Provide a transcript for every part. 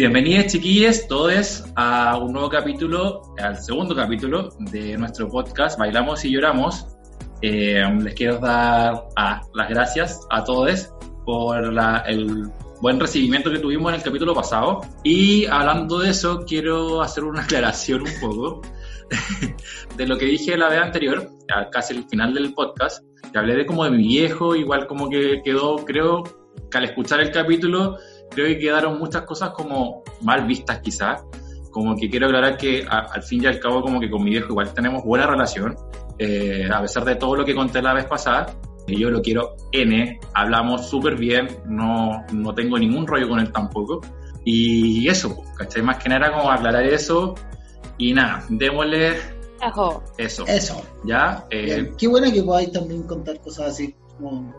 Bienvenidos chiquillos, todos a un nuevo capítulo, al segundo capítulo de nuestro podcast Bailamos y Lloramos. Eh, les quiero dar las gracias a todos por el buen recibimiento que tuvimos en el capítulo pasado. Y hablando de eso, quiero hacer una aclaración un poco de lo que dije la vez anterior, casi el final del podcast, que hablé de como de mi viejo, igual como que quedó, creo, que al escuchar el capítulo creo que quedaron muchas cosas como mal vistas quizás. Como que quiero aclarar que al fin y al cabo como que con mi viejo igual tenemos buena relación, eh, a pesar de todo lo que conté la vez pasada. Y yo lo quiero N, hablamos súper bien, no, no tengo ningún rollo con él tampoco. Y eso, ¿cachai? Más que nada como aclarar eso. Y nada, démosle eso. Eso. ¿Ya? Eh, Qué bueno que podáis también contar cosas así como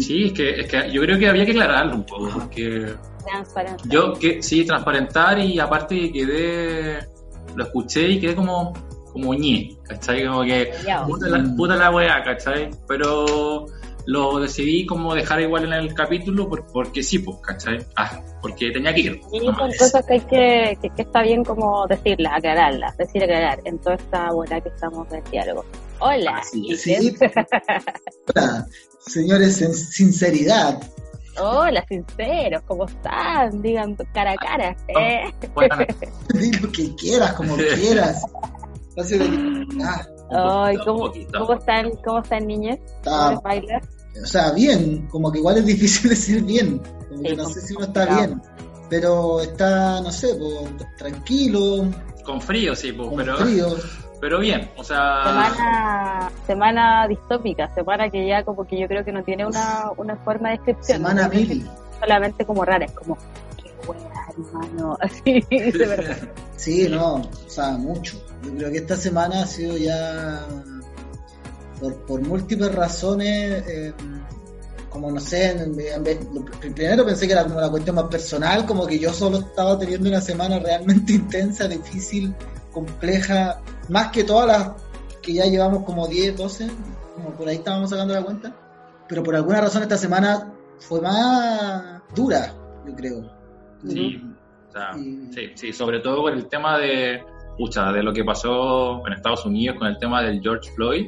Sí, es que, es que yo creo que había que aclararlo un poco, porque... Transparentar. Yo, que, sí, transparentar y aparte quedé... Lo escuché y quedé como, como ñe, ¿cachai? Como que... Puta la, puta la weá, ¿cachai? Pero lo decidí como dejar igual en el capítulo porque sí, pues, ¿cachai? Ah, porque tenía que ir. Y son cosas que hay que, que, está bien como decirlas, aclararlas, decir aclarar en toda esta buena que estamos de diálogo. Hola. Sí, sí. Hola, señores, en sinceridad. Hola, sinceros, ¿cómo están? Digan cara a cara. ¿eh? Di lo que quieras, como quieras. Ah. Ay, ¿cómo, ¿cómo, están, ¿Cómo están, niñas? ¿Cómo bailar? o sea, bien, como que igual es difícil decir bien, como que no sé si uno está bien, pero está, no sé, pues, tranquilo. Con frío, sí, pues, con pero... Frío. Pero bien, o sea... Semana, semana distópica, semana que ya como que yo creo que no tiene una, una forma de descripción. Semana mil. Solamente como rara, es como, qué buena, hermano, así, de verdad. sí, no, o sea, mucho. Yo creo que esta semana ha sido ya por, por múltiples razones, eh, como no sé, primero pensé que era como la cuestión más personal, como que yo solo estaba teniendo una semana realmente intensa, difícil, compleja, más que todas las que ya llevamos como 10, 12, como por ahí estábamos sacando la cuenta, pero por alguna razón esta semana fue más dura, yo creo. Sí, sí, sí, sobre todo con el tema de, pucha, de lo que pasó en Estados Unidos con el tema del George Floyd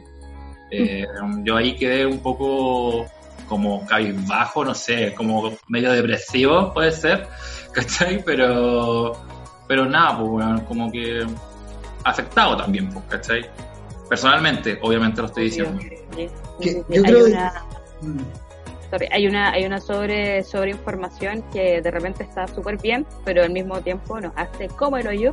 eh, yo ahí quedé un poco como cabizbajo, no sé, como medio depresivo puede ser, ¿cachai? Pero, pero nada, pues como que afectado también, pues, ¿cachai? Personalmente, obviamente lo estoy diciendo. yo creo hay una, hay una, hay una sobre, sobre información que de repente está súper bien, pero al mismo tiempo nos hace como el hoyo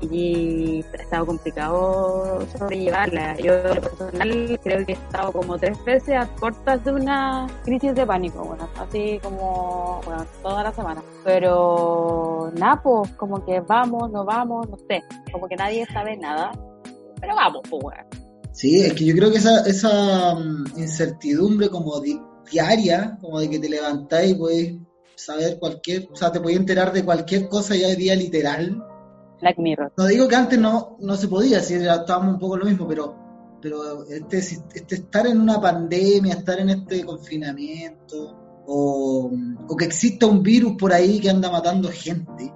y ha estado complicado sobrellevarla. Yo personal creo que he estado como tres veces a puertas de una crisis de pánico, bueno, así como bueno, toda la semana. Pero nada, pues como que vamos, no vamos, no sé, como que nadie sabe nada, pero vamos, pues Sí, es que yo creo que esa, esa mm, incertidumbre como diaria, como de que te levantáis y puedes saber cualquier, o sea, te puedes enterar de cualquier cosa ya de día literal, No digo que antes no, no se podía, si estábamos un poco lo mismo, pero, pero este, este estar en una pandemia, estar en este confinamiento, o, o que exista un virus por ahí que anda matando gente,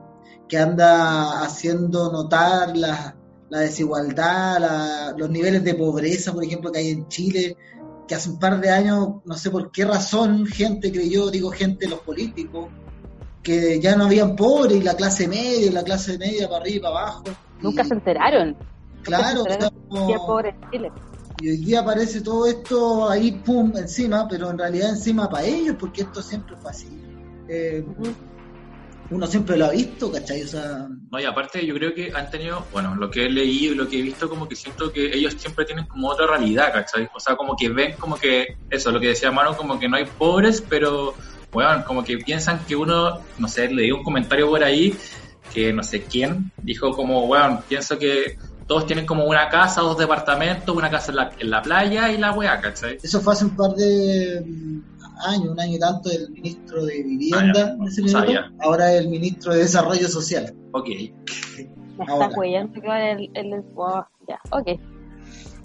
que anda haciendo notar la, la desigualdad, los niveles de pobreza, por ejemplo, que hay en Chile, que hace un par de años, no sé por qué razón, gente creyó, digo gente, los políticos, que ya no habían pobres y la clase media y la clase media para arriba y para abajo. Nunca se enteraron. Claro, Y hoy día aparece todo esto ahí, pum, encima, pero en realidad encima para ellos, porque esto siempre fue así. Eh, uno siempre lo ha visto, ¿cachai? O sea, No, y aparte yo creo que han tenido, bueno, lo que he leído y lo que he visto, como que siento que ellos siempre tienen como otra realidad, ¿cachai? O sea, como que ven como que, eso, lo que decía Mano, como que no hay pobres, pero, bueno, como que piensan que uno, no sé, le dio un comentario por ahí, que no sé quién, dijo como, bueno, pienso que todos tienen como una casa, dos departamentos, una casa en la, en la playa y la weá, ¿cachai? eso fue hace un par de mm, años, un año y tanto, del ministro de Vivienda Ah, ya, de ese no minuto, sabía. ahora el ministro de Desarrollo Social. Ok. Está cuellando que va el, el, el- oh, ya, ok.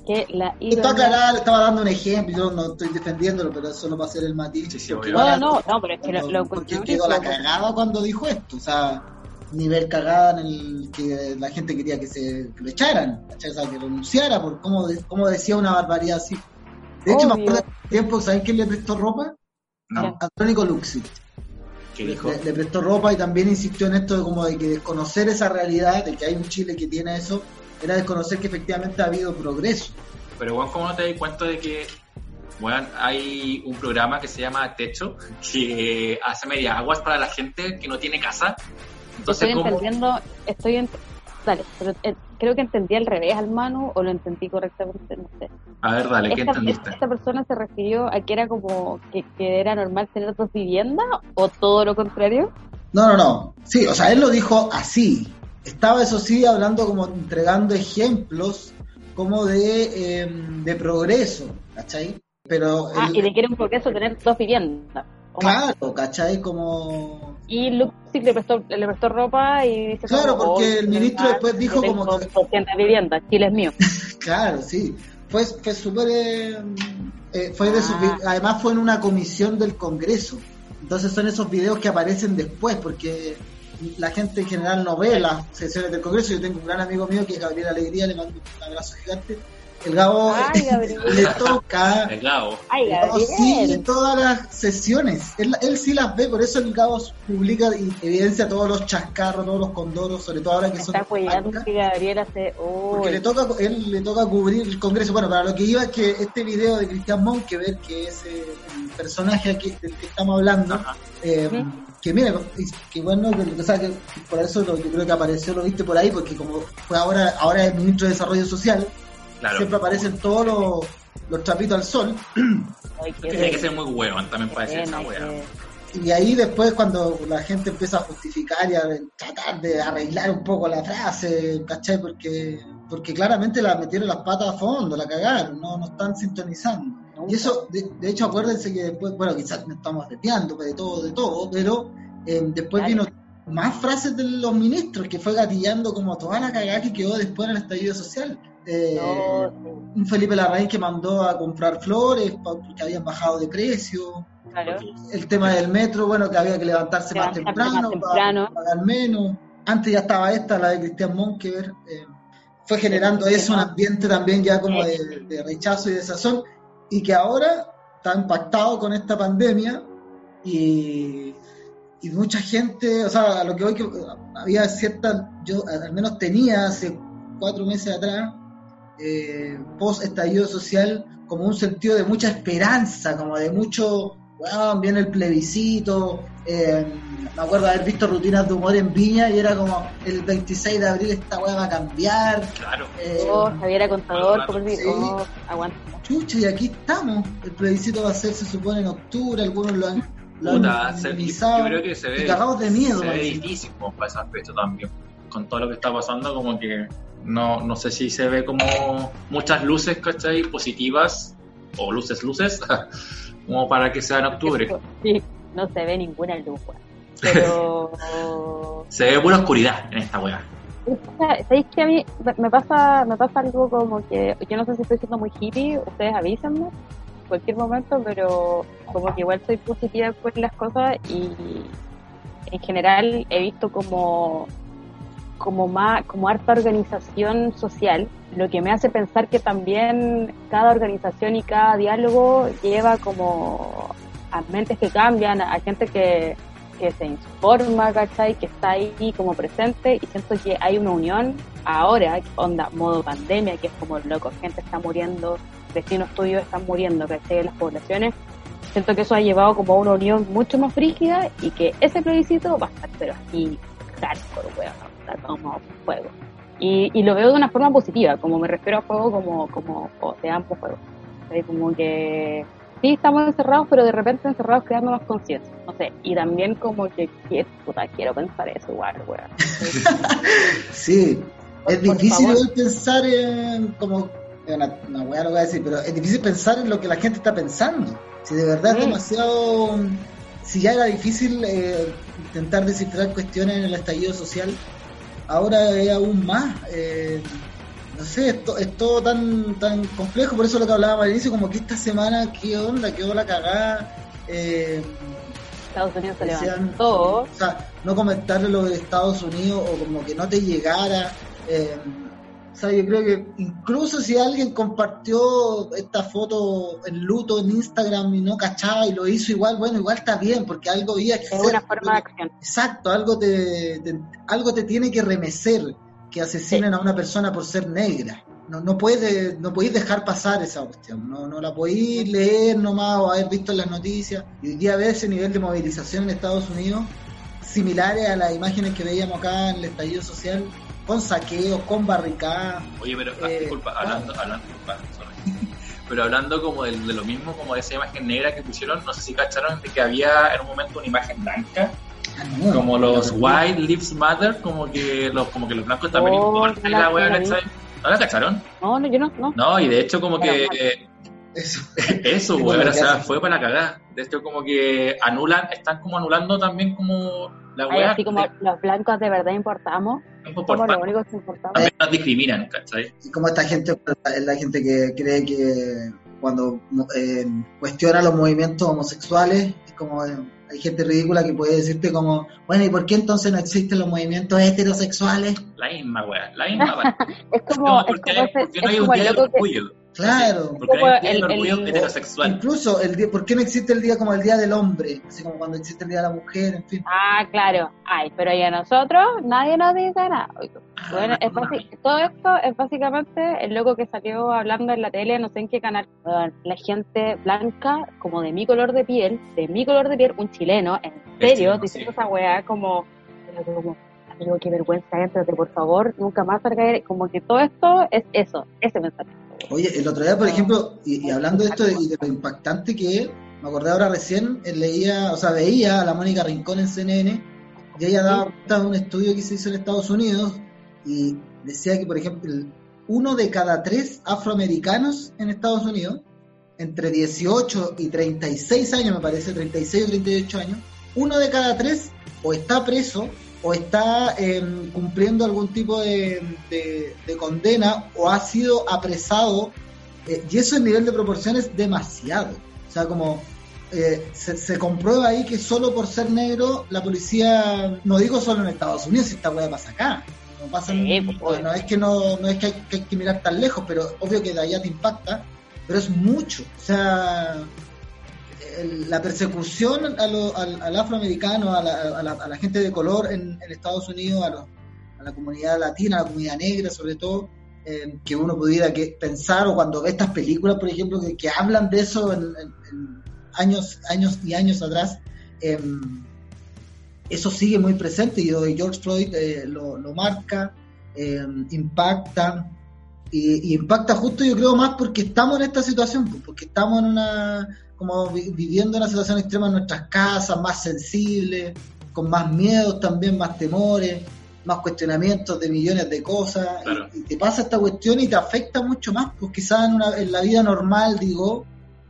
Que la aclarado, le estaba dando un ejemplo, yo no estoy defendiéndolo, pero solo para hacer el matiz. Sí, No, no, no, pero es que lo, lo porque quedó la cagada cuando dijo esto, o sea, nivel cagada en el que la gente quería que se que lo echaran, o sea, que renunciara por cómo, cómo decía una barbaridad así. De hecho, me Obvio. acuerdo de tiempo, ¿saben quién le prestó ropa? No, Antónico Luxi. ¿qué Le, le prestó ropa y también insistió en esto de como de que desconocer esa realidad, de que hay un Chile que tiene eso, era desconocer que efectivamente ha habido progreso. Pero, bueno, ¿cómo no te das cuenta de que, bueno, hay un programa que se llama Techo, que hace media aguas para la gente que no tiene casa? Entonces, Estoy ¿cómo? entendiendo, estoy en... Dale, pero eh, creo que entendí al revés al Manu o lo entendí correctamente, no sé. A ver, dale, ¿qué esta, entendiste? esta persona se refirió a que era como que, que era normal tener dos viviendas o todo lo contrario? No, no, no. Sí, o sea, él lo dijo así. Estaba, eso sí, hablando como entregando ejemplos como de, eh, de progreso, ¿cachai? Pero, Ah, él- y le quiere un progreso tener dos viviendas. o más. claro, ¿cachai? Como... Y Luxic le prestó, le prestó ropa y dice Claro, como, porque "Oh, el ministro después dijo tengo como que- 200 viviendas, Chile es mío. Claro, sí. Fue, fue súper... eh, eh, fue de sus Ah. vi- además fue en una comisión del Congreso. Entonces son esos videos que aparecen después, porque la gente en general no ve las sesiones del Congreso. Yo tengo un gran amigo mío que es Gabriel Alegría, le mando un abrazo gigante. El Gabo Ay, Gabriel. le toca El Gabo. Ay, sigue Gabriel. todas las sesiones. Él, él sí las ve, por eso el Gabo publica y evidencia todos los chascarros, todos los condoros, sobre todo ahora que Me son está cuidando que Gabriel hace... Porque le toca, él le toca cubrir el Congreso. Bueno, para lo que iba es que este video de Cristian Monk, que ver que es eh, el personaje aquí del que estamos hablando, eh. Que mira, y- que bueno, que, o sea, que por eso lo, yo creo que apareció, lo viste por ahí, porque como fue ahora, ahora es ministro de Desarrollo Social, Claro. siempre aparecen todos los, los trapitos al sol, ay, Tiene que ser muy hueón también para decir esa que- y ahí después cuando la gente empieza a justificar y a tratar de arreglar un poco la frase, ¿cachai? Porque, porque claramente la metieron las patas a fondo, la cagaron, no, no están sintonizando. Y eso, de, de hecho, acuérdense que después, bueno, quizás nos estamos desviando de todo, de todo, pero eh, después vino más frases de los ministros que fue gatillando como toda la cagada que quedó después en el estallido social. Eh, No, un Felipe Larraín que mandó a comprar flores porque habían bajado de precio. Claro. el tema del metro, bueno, que había que levantarse más temprano, más para pagar menos. Antes ya estaba esta, la de Cristian Monkever, eh, fue generando eso, un ambiente también ya como de, de rechazo y de sazón, y que ahora está impactado con esta pandemia y, y mucha gente, o sea, a lo que hoy que había cierta, yo al menos tenía hace cuatro meses atrás, eh, post estallido social, como un sentido de mucha esperanza, como de mucho, weón, viene el plebiscito. eh, me acuerdo de haber visto rutinas de humor en Viña y era como el 26 de abril esta weá va a cambiar. Claro. eh, Oh, Javiera Contador, como Sí. oh, aguanta. chucha, y aquí estamos. El plebiscito va a ser, se supone, en octubre, algunos lo han, lo han Puta, se- yo, creo que se ve. cagados de miedo. Se ve difícil como para ese aspecto también. Con todo lo que está pasando, como que no, no sé si se ve como muchas luces, ¿cachai? Positivas o luces, luces, como para que sea en octubre. Sí, no se ve ninguna luz. Pero. Se ve pura oscuridad en esta weá. ¿Sabéis que a mí me- me pasa, me pasa algo como que yo no sé si estoy siendo muy hippie, ustedes avísenme en cualquier momento, pero como que igual soy positiva por las cosas y en general he visto como como más como harta organización social, lo que me hace pensar que también cada organización y cada diálogo lleva como a mentes que cambian, a gente que, que se informa, ¿cachai? Que está ahí como presente y siento que hay una unión ahora, onda, modo pandemia, que es como loco, gente está muriendo, vecinos tuyos están muriendo, ¿cachai? Las poblaciones. siento que eso ha llevado como a una unión mucho más frígida y que ese plebiscito va a estar, pero así, hardcore, weón, como fuego. Y, y lo veo de una forma positiva, como me refiero a fuego como, como o de ambos juegos. Sea, como que sí estamos encerrados, pero de repente encerrados creando más conciencia. No sé, y también como que, puta, quiero pensar eso igual, weón. Sí, es Por difícil pensar en como una, una weá lo voy a decir, pero es difícil pensar en lo que la gente está pensando. Si de verdad es demasiado, si ya era difícil eh, intentar descifrar cuestiones en el estallido social, ahora es aún más. eh, no sé, es, to- es todo tan tan complejo, por eso lo que hablábamos al inicio, como que esta semana, ¿qué onda? ¿Qué la cagada? Eh, Estados Unidos se levantó. o sea, no comentarle lo de Estados Unidos o como que no te llegara. eh, o sea, yo creo que incluso si alguien compartió esta foto en luto en Instagram y no cachaba y lo hizo igual, bueno, igual está bien, porque algo había que Es hacer. una forma de acción. Exacto, algo te, te- algo te tiene que remecer que asesinen a una persona por ser negra. No, no puedes no podéis dejar pasar esa cuestión, no, no la podéis leer nomás o haber visto en las noticias. Y hoy día ver ese nivel de movilización en Estados Unidos, similares a las imágenes que veíamos acá en el estallido social, con saqueos, con barricadas. Oye, pero ah, Eh, disculpa, hablando, hablando, disculpa, pero hablando como de, de lo mismo, como de esa imagen negra que pusieron, no sé si cacharon de que había en un momento una imagen blanca, Ah, no, como no, los no, White Lives Matter, como que los, como que los blancos también Oh, importan no la- la wea, no la vi. ¿cachai? ¿No la cacharon? No, no, yo no, no. No, y de hecho como que Eso. eso, weón, o sea, fue para la cagada. De hecho como que anulan, están como anulando también como la wea así como de los blancos de verdad importamos, los parte. únicos que importamos. También nos discriminan, ¿cachai? Y como esta gente es la gente que cree que cuando eh, cuestiona los movimientos homosexuales, es como eh, hay gente ridícula que puede decirte como, bueno, ¿y por qué entonces no existen los movimientos heterosexuales? La misma wea, la misma. Es como, No, es porque, como, ese- porque no es hay un como el día de loco que, orgullo. Claro. Porque hay de el- orgullo el- heterosexual. Incluso, el día, ¿por qué no existe el día como el Día del Hombre? Así como cuando existe el Día de la Mujer, en fin. Ah, claro. Ay, pero ya nosotros nadie nos dice nada. Bueno, es basi- todo esto es básicamente el loco que salió hablando en la tele, no sé en qué canal. La gente blanca, como de mi color de piel, de mi color de piel, un chileno, en serio, chileno, diciendo sí. esa weá como, como, amigo, qué vergüenza, éntrate por favor, nunca más salga. Como que todo esto es eso, ese mensaje. Oye, el otro día, por ejemplo, y, y hablando de esto de, y de lo impactante que es, me acordé ahora recién, leía, o sea, veía a la Mónica Rincón en CNN, y ella daba cuenta de un estudio que se hizo en Estados Unidos, y decía que, por ejemplo, uno de cada tres afroamericanos en Estados Unidos, entre 18 y 36 años, me parece, 36 o 38 años, uno de cada tres o está preso o está em, cumpliendo algún tipo de, de- de condena o ha sido apresado, eh, y eso en nivel de proporción es demasiado. O sea, como eh, se, se comprueba ahí que solo por ser negro la policía, no digo solo en Estados Unidos, si esta weá pasa acá. No, pasa en- Sí, pues, obvio. no es que no, no es que hay, que hay que mirar tan lejos, pero obvio que de allá te impacta, pero es mucho. O sea, el- la persecución a lo- al, al afroamericano, a la, a la- a la gente de color en, Estados Unidos, a, los- a la comunidad latina, a la comunidad negra sobre todo, eh, que uno pudiera que pensar, o cuando ve estas películas, por ejemplo, que, hablan de eso en, años, años y años atrás, eh, eso sigue muy presente y lo George Floyd eh, lo, lo marca, eh, impacta, y, y impacta justo yo creo más porque estamos en esta situación, pues, porque estamos en una, como vi- viviendo una situación extrema en nuestras casas, más sensibles, con más miedos también, más temores, más cuestionamientos de millones de cosas, Claro. y, y te pasa esta cuestión y te afecta mucho más, pues quizás en, una- en la vida normal, digo,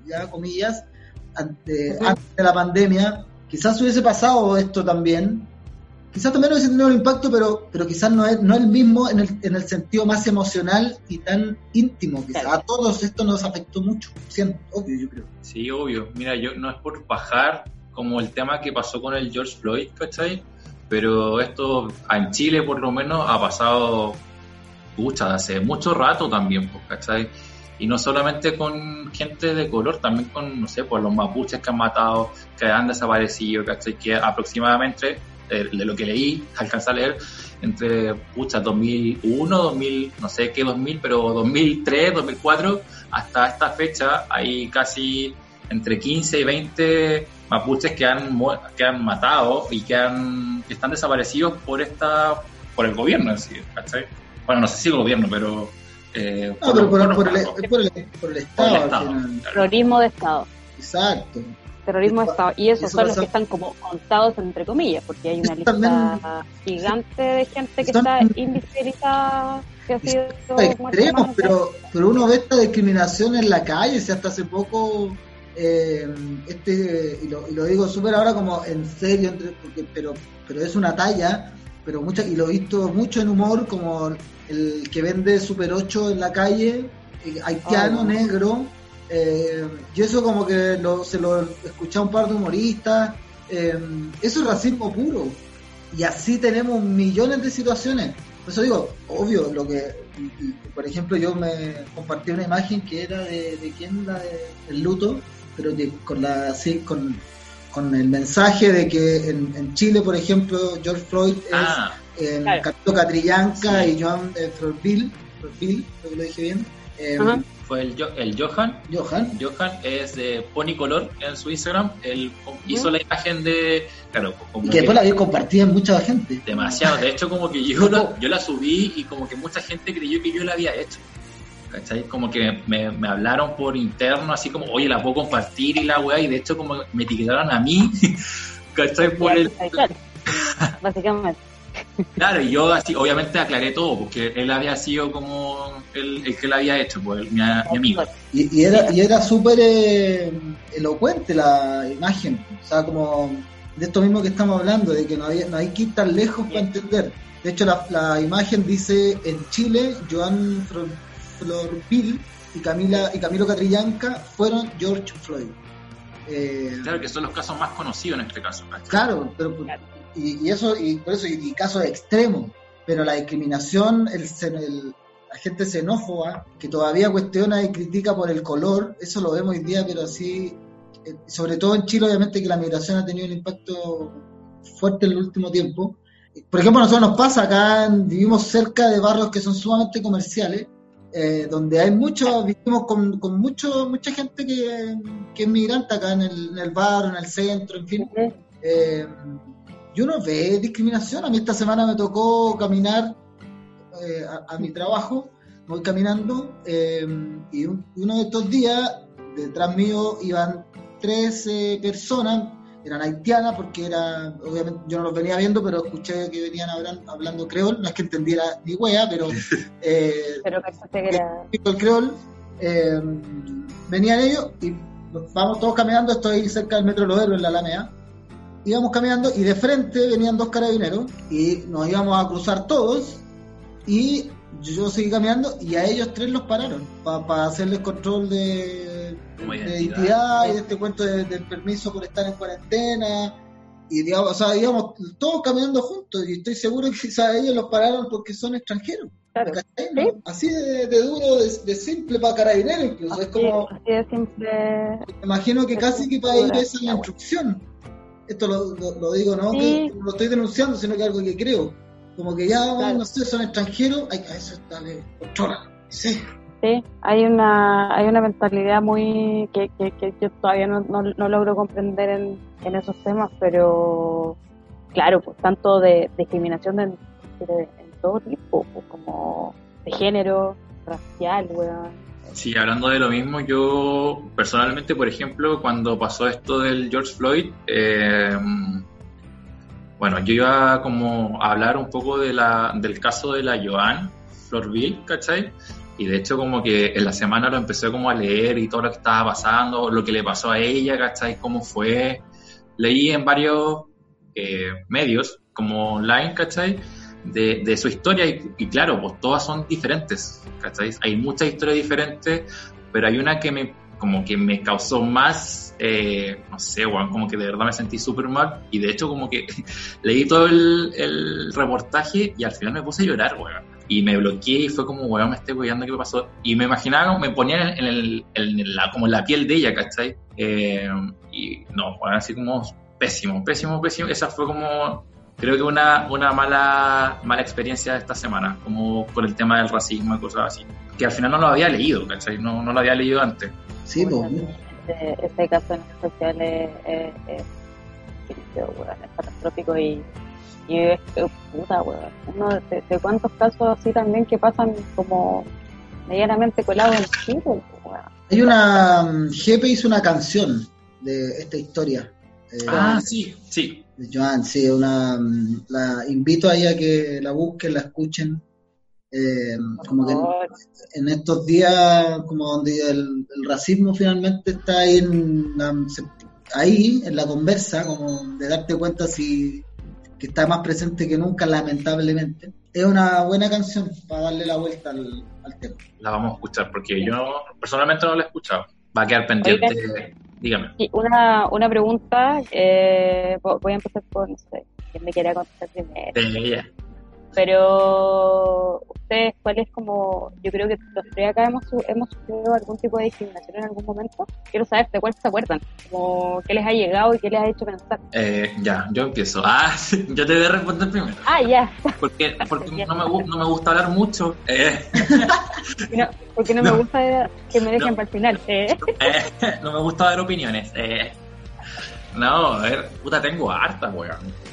ya comillas, ante- antes de la pandemia, quizás hubiese pasado esto también, quizás también hubiese tenido un impacto, pero, pero quizás no es, no el mismo en el, en el sentido más emocional y tan íntimo. Quizás Claro. a todos esto nos afectó mucho, siento, obvio, yo creo. Sí, obvio. Mira, yo no es por bajar como el tema que pasó con el George Floyd, ¿cachai? Pero esto en Chile por lo menos ha pasado, pucha, hace mucho rato también, pues, ¿cachai? Y no solamente con gente de color, también con, no sé, pues los mapuches que han matado, que han desaparecido, ¿cachai? Que aproximadamente, eh, de lo que leí, alcanzé a leer, entre, pucha, 2001, 2000, no sé qué 2000, pero 2003, 2004, hasta esta fecha hay casi entre 15 y 20 mapuches que han, que han matado y que, han, están desaparecidos por esta por el gobierno en sí, ¿cachai? Bueno, no sé si el gobierno, pero... Eh, no, pero por, el, por, el, Estado. Terrorismo de Estado. Exacto. Terrorismo de Estado. Y esos son los que están como contados entre comillas, porque hay una lista gigante de gente que está invisibilizada que ha sido extremos, pero, pero uno ve esta discriminación en la calle, si hasta hace poco eh, este y lo, y lo digo súper ahora como en serio porque, pero pero es una talla pero mucha y lo he visto mucho en humor como el que vende Super 8 en la calle eh, haitiano negro eh, y eso como que se lo escuché a un par de humoristas. Eso es racismo puro. Y así tenemos millones de situaciones. Por eso digo obvio lo que por ejemplo yo me compartí una imagen que era de, de quién la de, el luto pero con la sí, con, con el mensaje de que en, Chile, por ejemplo, George Floyd es ah, en claro. Catrillanca y Joan eh, Florville, creo que lo dije bien. Eh, Fue el, el Johan. Johan. Johan es de Pony Color en su Instagram. Él hizo la imagen de. Claro, como que después la había compartido en mucha gente. Demasiado. De hecho, como que yo, yo la subí y como que mucha gente creyó que yo la había hecho. ¿cachai? Como que me, me, hablaron por interno, así como, oye, la puedo compartir y la weá, y de hecho como me etiquetaron a mí, ¿cachai? Por el... Básicamente. Claro, y yo así, obviamente aclaré todo, porque él había sido como el, el que lo había hecho, pues, mi, amigo. Y, y, era, y era súper eh, elocuente la imagen, o sea, como de esto mismo que estamos hablando, de que no hay, no hay que ir tan lejos para entender. De hecho, la, la imagen dice, en Chile, Joan Bill y Camila y Camilo Catrillanca fueron George Floyd. Eh, claro que son los casos más conocidos en este caso. Claro, pero, y, eso y por eso y, casos extremos, pero la discriminación, el, la gente xenófoba que todavía cuestiona y critica por el color, eso lo vemos hoy día, pero así, eh, sobre todo en Chile, obviamente que la migración ha tenido un impacto fuerte en el último tiempo. Por ejemplo, a nosotros nos pasa acá, vivimos cerca de barrios que son sumamente comerciales eh, donde hay mucho, vivimos con, con mucho, mucha gente que, que es migrante acá en el, en el barrio, en el centro, en fin. Eh, y uno ve discriminación. A mí esta semana me tocó caminar eh, a, mi trabajo, voy caminando, eh, y uno de estos días, detrás mío iban 13 personas eran haitianas porque era, obviamente yo no los venía viendo, pero escuché que venían hablando, hablando creol, no es que entendiera ni wea, pero... Eh, pero que era... El creol, eh, venían ellos y vamos todos caminando, estoy cerca del Metro Lodero en la Alameda, íbamos caminando y de frente venían dos carabineros y nos íbamos a cruzar todos y yo seguí caminando y a ellos tres los pararon para hacerles control de de identidad y de este cuento del permiso por estar en cuarentena. Y digamos, o sea, íbamos todos caminando juntos y estoy seguro que quizás ellos los pararon porque son extranjeros. Así de, duro, de, simple para carabineros incluso. es como. Así de simple. imagino que casi que para ellos esa es la instrucción. Esto lo, digo, no que lo estoy denunciando, sino que algo que creo. Como que ya, no sé, son extranjeros, hay que eso está de controla. Sí hay una, hay una mentalidad muy que, que, yo todavía no, no, logro comprender en, en, esos temas, pero claro, pues tanto de, discriminación de, en todo tipo, pues, como de género, racial, weón. Sí, hablando de lo mismo, yo personalmente, por ejemplo, cuando pasó esto del George Floyd, eh, bueno, yo iba como a hablar un poco de la, del caso de la Joan Florville, ¿cachai? Y de hecho como que en la semana lo empecé como a leer y todo lo que estaba pasando, lo que le pasó a ella, ¿cachai? Cómo fue. Leí en varios eh, medios, como online, ¿cachai? De, su historia y, claro, pues todas son diferentes, ¿cachai? Hay muchas historias diferentes, pero hay una que me como que me causó más, eh, no sé, weón, como que de verdad me sentí súper mal y de hecho como que leí todo el, reportaje y al final me puse a llorar, weón y me bloqueé y fue como, weón, me estoy weyando, ¿qué pasó? Y me imaginaba, me ponía en, el, en la, como piel de ella, ¿cachai? Eh, y no, bueno, así como pésimo, pésimo, pésimo. Esa fue como, creo que una, una mala, mala experiencia de esta semana, como por el tema del racismo y cosas así. Que al final no lo había leído, ¿cachai? No, no lo había leído antes. Sí, pues. ese, ese caso en especial es, es, es, es, weón, es catastrófico y, y es puta, weón. Uno de, de cuántos casos así también que pasan como medianamente colados en Chile, weón. Hay una. mm, Jepe hizo una canción de esta historia. Eh, Ah, sí, sí. de Joan, sí, una. mm, La invito ahí a que la busquen, la escuchen. Eh, como que en, en estos días, como donde el, el racismo finalmente está ahí en la, ahí, en la conversa, como de darte cuenta si que está más presente que nunca, lamentablemente. Es una buena canción para darle la vuelta al, al tema. La vamos a escuchar porque yo personalmente no la he escuchado. Va a quedar pendiente. Dígame. Y una, una pregunta, eh, vo- voy a empezar por, no sé, quién me quiera contestar primero. Ella. Pero ustedes, ¿cuál es como, yo creo que los tres acá hemos, hemos sufrido algún tipo de discriminación en algún momento? Quiero saber de cuál se acuerdan, como qué les ha llegado y qué les ha hecho pensar. Eh, ya, yo empiezo. Ah, yo te voy a responder primero. Ah, ya, Porque, porque no, me, no me gusta hablar mucho. Eh, no, porque no, me gusta que me dejen para el final. Eh. eh, no me gusta dar opiniones. Eh, no, a ver, puta, tengo harta, weón.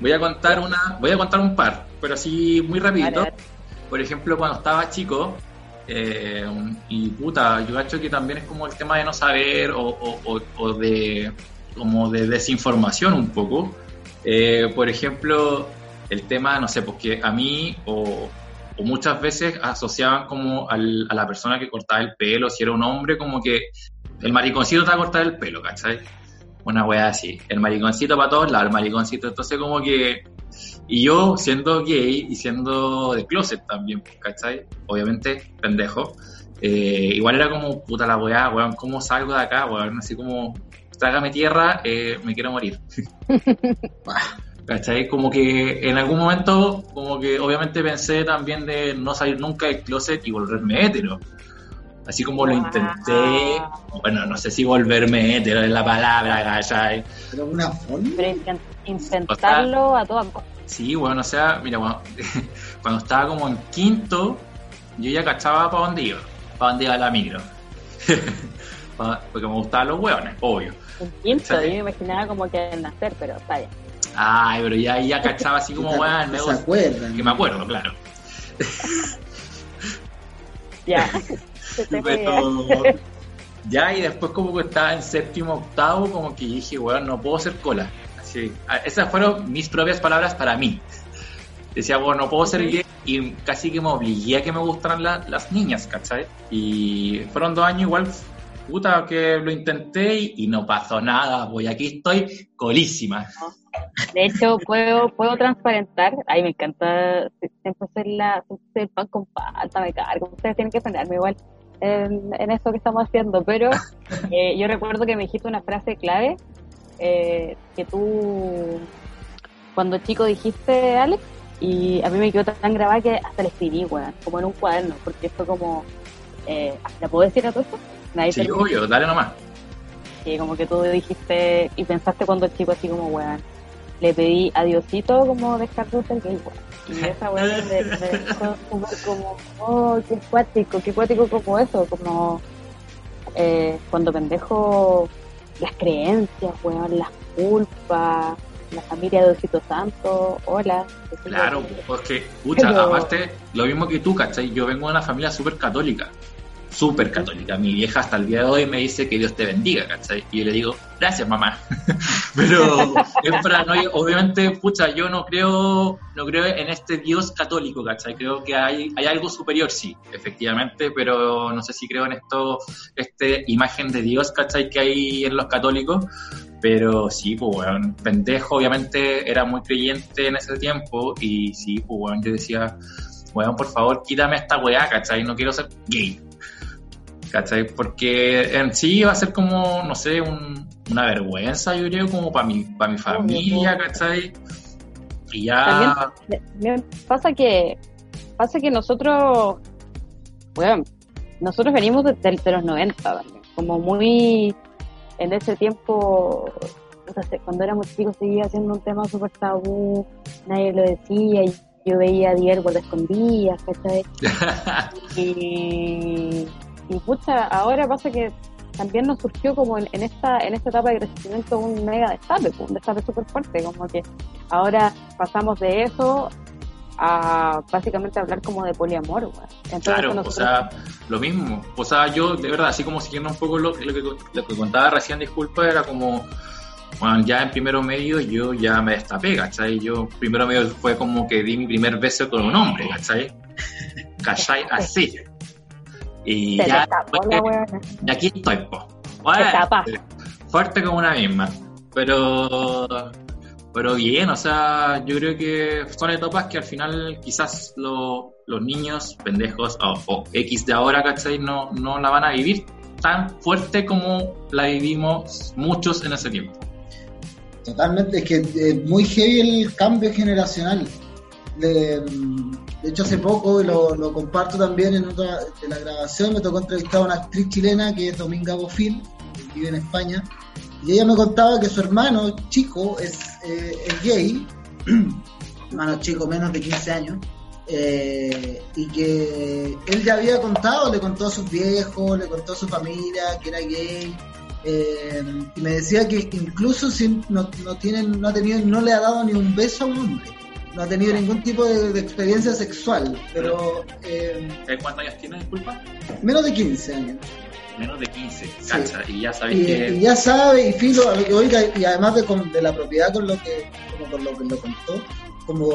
Voy a contar una, voy a contar un par, pero así muy rapidito. Por ejemplo, cuando estaba chico, eh, y puta, yo cacho que también es como el tema de no saber o, o- o- o de como de desinformación un poco. Eh, por ejemplo, el tema, no sé, porque a mí o, o muchas veces asociaban como al- a la persona que cortaba el pelo, si era un hombre, como que el mariconcito te va a cortar el pelo, ¿cachai? Una wea así. El mariconcito para todos lados, el mariconcito. Entonces, como que y yo, siendo gay y siendo de closet también, ¿cachai? Obviamente, pendejo. eh, igual era como, puta la weá, weón, ¿cómo salgo de acá, weón? Así como, trágame tierra, eh, me quiero morir. ¿Cachai? Como que en algún momento, como que obviamente pensé también de no salir nunca del closet y volverme hétero. Así como lo intenté, bueno, no sé si volverme hétero es la palabra, ¿cachai? Pero una forma. Pero intentarlo a toda costa. Sí, bueno, o sea, mira, bueno, cuando estaba como en quinto, yo ya cachaba para dónde iba, para dónde iba la micro. Porque me gustaban los hueones, obvio. Un quinto, yo me imaginaba como que al nacer, pero vaya. Ay, pero ya, ya cachaba así como, ¿Se- weón, me ¿Se gusta. acuerdan? Que me acuerdo, claro. Ya. Pero ya, y después como que estaba en séptimo, octavo, como que dije, weón, no puedo hacer cola. Así, esas fueron mis propias palabras para mí. Decía, bueno, no puedo ser gay y casi que me obligué a que me gustaran la- las niñas, ¿cachai? Y fueron dos años igual, puta, que lo intenté y, y no pasó nada, pues y aquí estoy colísima. De hecho, puedo, puedo transparentar. Ay, me encanta siempre hacer, la, siempre el pan con palta, me cargo. Ustedes tienen que frenarme igual en, en eso que estamos haciendo. Pero eh, yo recuerdo que me dijiste una frase clave eh, que tú, cuando chico dijiste, Alex, y a mí me quedó tan grabada que hasta la escribí, weón, como en un cuaderno, porque fue como. Eh, ¿La puedo decir a todo esto? Nadie Sí, obvio, dale nomás. que como que tú dijiste y pensaste cuando chico así como, weón, le pedí a Diosito como dejar de ser gay, weón. Y esa weón me, me dejó súper como, oh, qué cuático, qué cuático como eso, como eh, cuando pendejo las creencias, weón, las culpas, la familia de Diosito Santo, hola. Claro, porque, pucha, aparte, lo mismo que tú, ¿cachai? Yo vengo de una familia súper católica, súper católica. Mi vieja hasta el día de hoy me dice que Dios te bendiga, ¿cachai? Y yo le digo, gracias, mamá. Pero, es para, no, obviamente, pucha, yo no creo, no creo en este Dios católico, ¿cachai? Creo que hay, hay algo superior, sí, efectivamente, pero no sé si creo en esto, este imagen de Dios, ¿cachai? Que hay en los católicos. Pero sí, pues, weón, pendejo, obviamente era muy creyente en ese tiempo y sí, pues, weón, yo decía, weón, por favor, quítame esta weá, ¿cachai? No quiero ser gay, ¿cachai? Porque en sí va a ser como, no sé, un- una vergüenza, yo creo, como para mi, para mi familia, ¿cachai? Y ya, Me pasa que pasa que nosotros bueno, nosotros venimos de, de- de los 90 también, como muy en ese tiempo no sé, cuando éramos chicos seguía siendo un tema súper tabú nadie lo decía y yo veía a Diego por escondidas ¿cachai? y, y pucha, ahora pasa que también nos surgió como en, esta en esta etapa de crecimiento un mega destape, un destape súper fuerte, como que ahora pasamos de eso a básicamente hablar como de poliamor. claro, o sea, lo mismo. O sea, yo de verdad, así como siguiendo un poco lo, lo, que, lo que contaba recién, disculpa, era como, bueno, ya en primero medio yo ya me destapé, ¿cachai? Yo primero medio fue como que di mi primer beso con un hombre, ¿cachai? ¿Cachai? Así. Y ya, y aquí estoy, po. fuerte como una misma. Pero pero bien, o sea, yo creo que son etapas que al final quizás los niños pendejos o, X de ahora, ¿cachai? No, no la van a vivir tan fuerte como la vivimos muchos en ese tiempo. Totalmente, es que es muy heavy el cambio generacional. De, hecho, hace poco, y lo, comparto también en otra de la grabación, me tocó entrevistar a una actriz chilena que es Dominga Bofil, que vive en España, y ella me contaba que su hermano chico es, eh, gay, hermano chico, menos de 15 años, eh, y que él ya había contado, le contó a sus viejos, le contó a su familia que era gay, eh, y me decía que incluso si no, no, tienen, no ha tenido, no le ha dado ni un beso a un hombre, no ha tenido ningún tipo de, experiencia sexual, pero... ¿Cuántos años tiene, disculpa? Menos de 15 años menos de 15, cancha, y ya sabes que... Y ya sabe, y filo, oiga, y además de, con, de la propiedad con lo que, como con lo que lo contó, como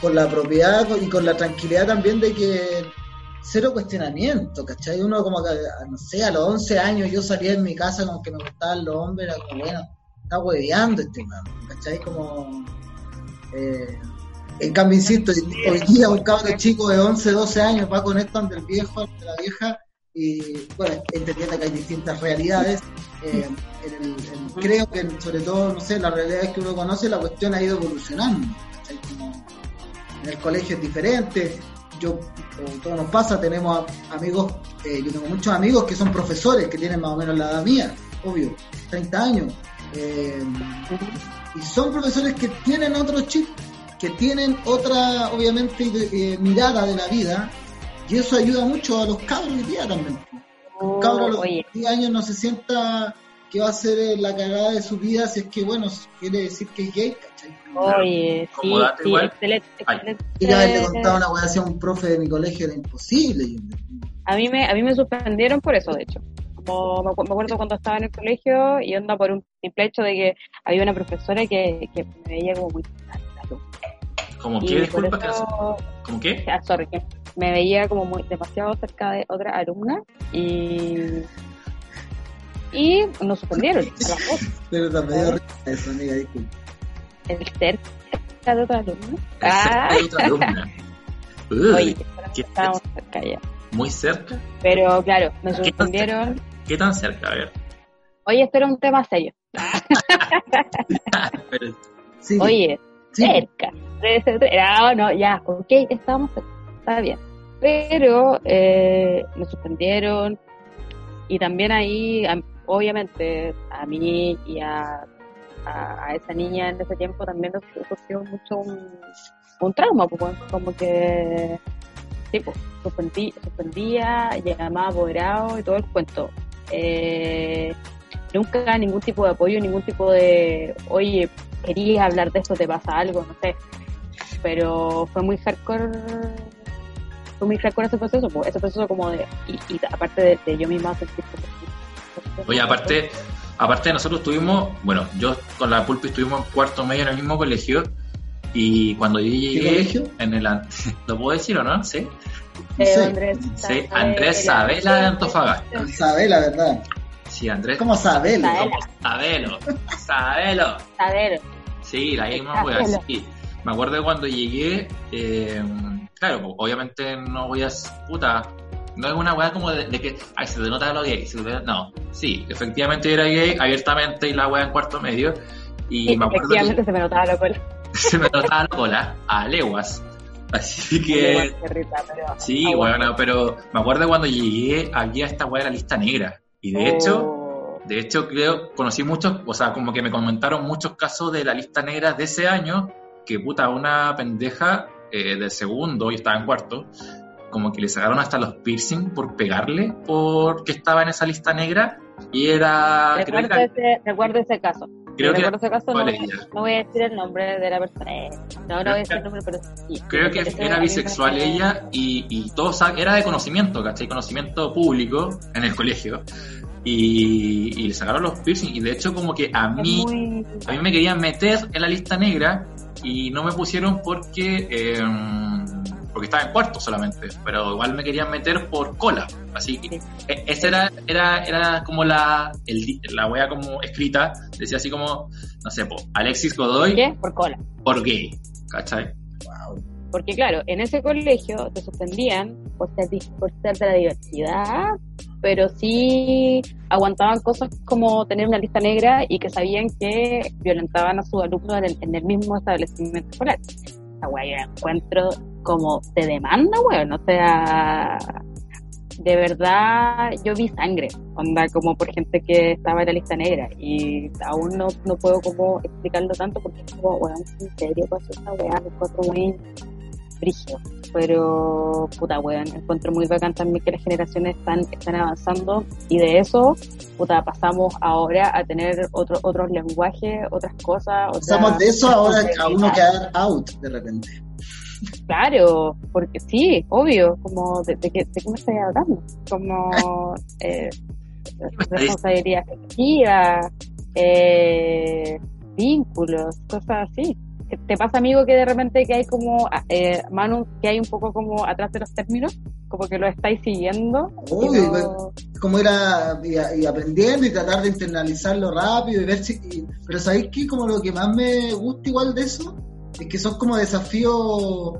con la propiedad y con la tranquilidad también de que cero cuestionamiento, ¿cachai? Uno como que, no sé, a los 11 años yo salía en mi casa con que me gustaban los hombres, era como, bueno, está hueveando este man, ¿cachai? Como... Eh, en cambio, insisto, hoy día un cabrón chico de 11, 12 años va con esto ante el viejo, ante la vieja, y bueno, entendiendo que hay distintas realidades, eh, creo que sobre todo, no sé, las realidades que uno conoce, la cuestión ha ido evolucionando. en el colegio es diferente, yo, como todo nos pasa, tenemos amigos, eh, yo tengo muchos amigos que son profesores, que tienen más o menos la edad mía, obvio, 30 años, eh, y son profesores que tienen otro chip, que tienen otra, obviamente, mirada de la vida, y eso ayuda mucho a los cabros hoy día también. Un cabro a los 10 años no se sienta que va a ser eh, la cagada de su vida si es que, bueno, quiere decir que es gay, ¿cachai? Oye, sí, sí, excelente, excelente. Y haberle contado una weá a un profe de mi colegio era imposible. A mí me, a mí me suspendieron por eso, de hecho. Como me, acuerdo cuando estaba en el colegio y onda por un simple hecho de que había una profesora que, que me veía como muy ¿Como qué? Disculpa, ¿Cómo qué? Ah, sorry, me veía como muy demasiado cerca de otra alumna y y nos suspendieron a las dos. Pero también eso, amiga, disculpa. El cerca de otra alumna. Ah. De otra alumna. Oye, estábamos cerca ya. Muy cerca. Pero claro, nos suspendieron. ¿Qué tan cerca? A ver. Oye, esto era un tema serio. Oye, cerca. No, no, ya, ok, estábamos cerca está bien. Pero eh, me suspendieron y también ahí, obviamente, a mí y a, a, esa niña en ese tiempo también nos surgió mucho un, trauma, pues, como que sí, pues, suspendí, suspendía, llamaba apoderado y todo el cuento. Eh, nunca ningún tipo de apoyo, ningún tipo de, oye, querías hablar de esto, te pasa algo, no sé. Pero fue muy hardcore muy recuerdo ese proceso, pues, ese proceso como de, y, aparte de, yo misma sentir Oye, aparte, aparte nosotros tuvimos, bueno, yo con la Pulpi estuvimos en cuarto medio en el mismo colegio y cuando yo llegué en el ¿lo puedo decir o no? Sí. Eh, Andrés, sí, Andrés Sabela de Antofagasta. Sabela, ¿verdad? Sí, Andrés. ¿Cómo Sabelo? Sabelo. Sabelo. Sabelo. Sí, la misma wea, sí. Me acuerdo de cuando llegué, eh, claro, obviamente no voy a. puta. No es una weá como de, que, ay, se denota lo gay. no, sí, efectivamente era gay abiertamente y la weá en cuarto medio. Y me acuerdo efectivamente se me notaba la cola. se me notaba la cola, a leguas. Así que. sí, bueno, pero me acuerdo cuando llegué, había esta weá de la lista negra. Y de hecho, oh. de hecho, creo, conocí muchos, o sea, como que me comentaron muchos casos de la lista negra de ese año, que puta, una pendeja eh, del segundo y estaba en cuarto, como que le sacaron hasta los piercing por pegarle porque estaba en esa lista negra y era... creo Recuerdo, que- ese, recuerdo ese caso. Creo que recuerdo ese caso, no, voy a decir el nombre de la persona. Eh, No, no voy a decir el nombre, pero sí. Creo que era bisexual ella y, y todo era de conocimiento, ¿cachai? Conocimiento público en el colegio. Y, y le sacaron los piercing y de hecho como que a mí, muy- a mí me querían meter en la lista negra y no me pusieron porque eh, porque estaba en cuarto solamente, pero igual me querían meter por cola. Así que e- esa era, era, era como la, el, la wea como escrita, decía así como, no sé, po, Alexis Godoy ¿Qué? Por cola. por gay, ¿cachai? Porque claro, en ese colegio te suspendían por ser, por ser de la diversidad, pero sí aguantaban cosas como tener una lista negra y que sabían que violentaban a sus alumnos en el, en el mismo establecimiento escolar. Yo la encuentro como te demanda, weón, o sea, de verdad yo vi sangre, onda como por gente que estaba en la lista negra y aún no, no puedo como explicarlo tanto porque es como, weón, en serio pasó esa weá, me encuentro muy brígido. Pero, puta, weón, encuentro muy bacán también que las generaciones están, están avanzando y de eso, puta, pasamos ahora a tener otro, otros lenguajes, otras cosas. Pasamos de eso ahora a uno quedar out de repente. Claro, porque sí, obvio, como de, de, qué, de qué me estoy hablando, como eh, responsabilidad afectiva, eh, vínculos, cosas así. ¿Te- ¿Te pasa, amigo, que de repente que hay como, eh, Manu, que hay un poco como atrás de los términos? Como que lo estáis siguiendo. Obvio, no- como era y, y aprendiendo y tratar de internalizarlo rápido y ver si y- pero sabéis que como lo que más me gusta igual de eso es que son como desafíos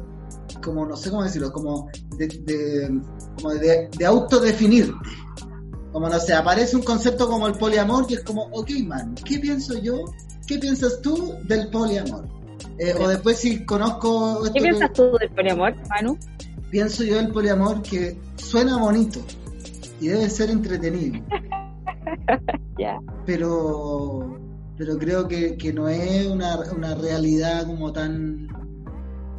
como no sé cómo decirlo como de, de- como de, de autodefinirte como no sé aparece un concepto como el poliamor que es como ok man qué pienso yo qué piensas tú del poliamor Eh, o después si conozco esto ¿Qué que- piensas tú del poliamor, Manu? pienso yo del poliamor que suena bonito y debe ser entretenido, Ya. pero pero creo que, que no es una, una realidad como tan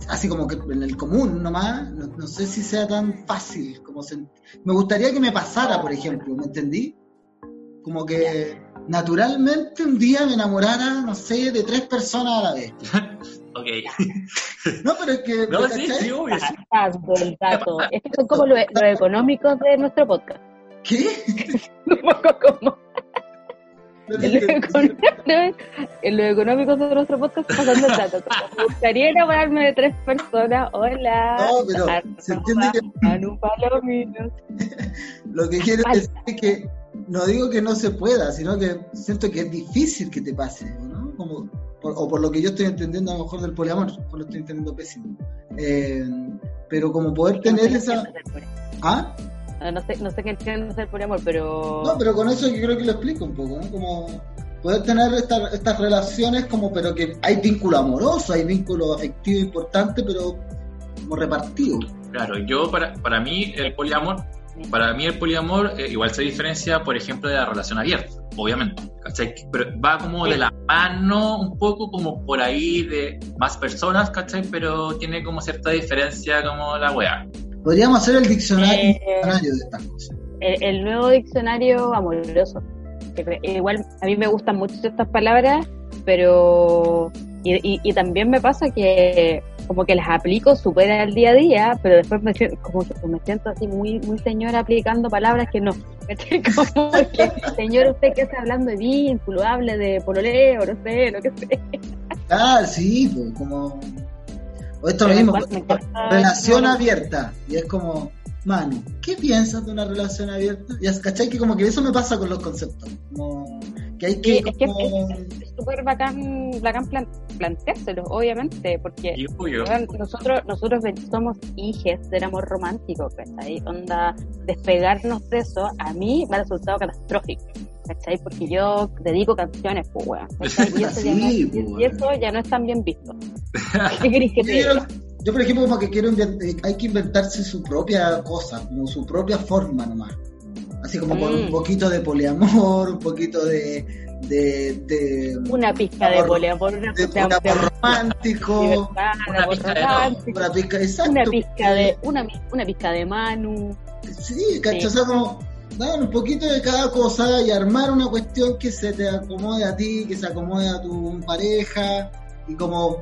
así como que en el común nomás, no, no sé si sea tan fácil como se- me gustaría que me pasara, por ejemplo, ¿me entendí? Como que naturalmente un día me enamorara, no sé, de tres personas a la vez. Ok. No, pero es que No, ¿me sí, sí, obvio, sí. Dando el dato. Estos son como los los económicos de nuestro podcast. ¿Qué? Un poco como en lo, económico, de nuestro podcast pasando el dato. Como, Me gustaría enamorarme de tres personas. Hola. No, pero Arroba se entiende que Manu Palomino. Lo que quiero Falta. decir es que no digo que no se pueda, sino que siento que es difícil que te pase, ¿no? Como, por- o por lo que yo estoy entendiendo a lo mejor del poliamor, a lo mejor lo estoy entendiendo pésimo. Eh, pero como poder tener esa... ¿Ah? No, no sé, no sé qué entiendes del poliamor, pero. No, pero con eso yo creo que lo explico un poco, ¿no? Como poder tener esta- estas relaciones como, pero que hay vínculo amoroso, hay vínculo afectivo importante, pero como repartido. Claro, yo para, para mí el poliamor, para mí el poliamor eh, igual se diferencia, por ejemplo, de la relación abierta, obviamente, ¿cachai? Pero va como de la mano un poco como por ahí de más personas, ¿cachai? Pero tiene como cierta diferencia como la weá. Podríamos hacer el diccionario, Eh, diccionario de estas cosas. el, el nuevo diccionario amoroso. Igual a mí me gustan mucho estas palabras, pero. Y, y- y también me pasa que como que las aplico súper al día a día, pero después me, siento- como que me siento así muy muy señora aplicando palabras que no. Como que, señor, usted que está hablando de vínculo, hable de pololeo, no sé, lo que sé. Ah, sí, pues, como. O esto Pero mismo, encanta- me encanta- relación abierta. Y es como, Manu, ¿qué piensas de una relación abierta? Y es, ¿cachai? Que como que eso me pasa con los conceptos. Como que hay que. Sí, es que como- es súper bacán, bacán plan, planteárselo, obviamente, porque nosotros nosotros somos hijes del amor romántico, ¿cachai? Onda, despegarnos de eso, a mí me ha resultado catastrófico, ¿cachai? Porque yo dedico canciones, pues, weón. Y eso, ya no, Sí, y- pues, y eso ya no es tan bien visto. ¿Qué querés que Yo, te diga? yo, por ejemplo, como que quiero eh, hay que inventarse su propia cosa, como su propia forma nomás. Así como con Mm. un poquito de poliamor, un poquito de. de, de Una pizca de amor- poliamor, una de, amor romántico, Una pizca de una pizca, exacto. una pizca de, una, una pizca de Manu. Sí, ¿cachai? Sí. O sea, como dar un poquito de cada cosa y armar una cuestión que se te acomode a ti, que se acomode a tu pareja. Y como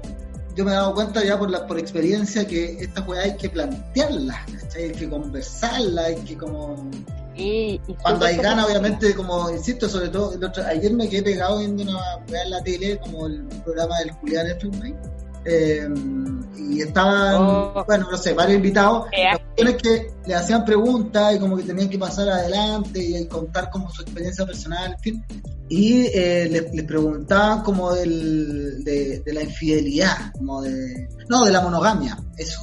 yo me he dado cuenta ya por la por experiencia que esta weá hay que plantearla, ¿cachai? Hay que conversarla, hay que como... Y Cuando hay ganas, obviamente, como insisto, sobre todo, el otro- ayer me quedé pegado viendo una weá en la tele, como el programa del Julián Effelbein, eh, y estaban, Oh. bueno, no sé, varios invitados, Eh, que le hacían preguntas y como que tenían que pasar adelante y contar como su experiencia personal, en fin. Y eh, les, les preguntaban como del, de, de la infidelidad, como de... No, de la monogamia, eso.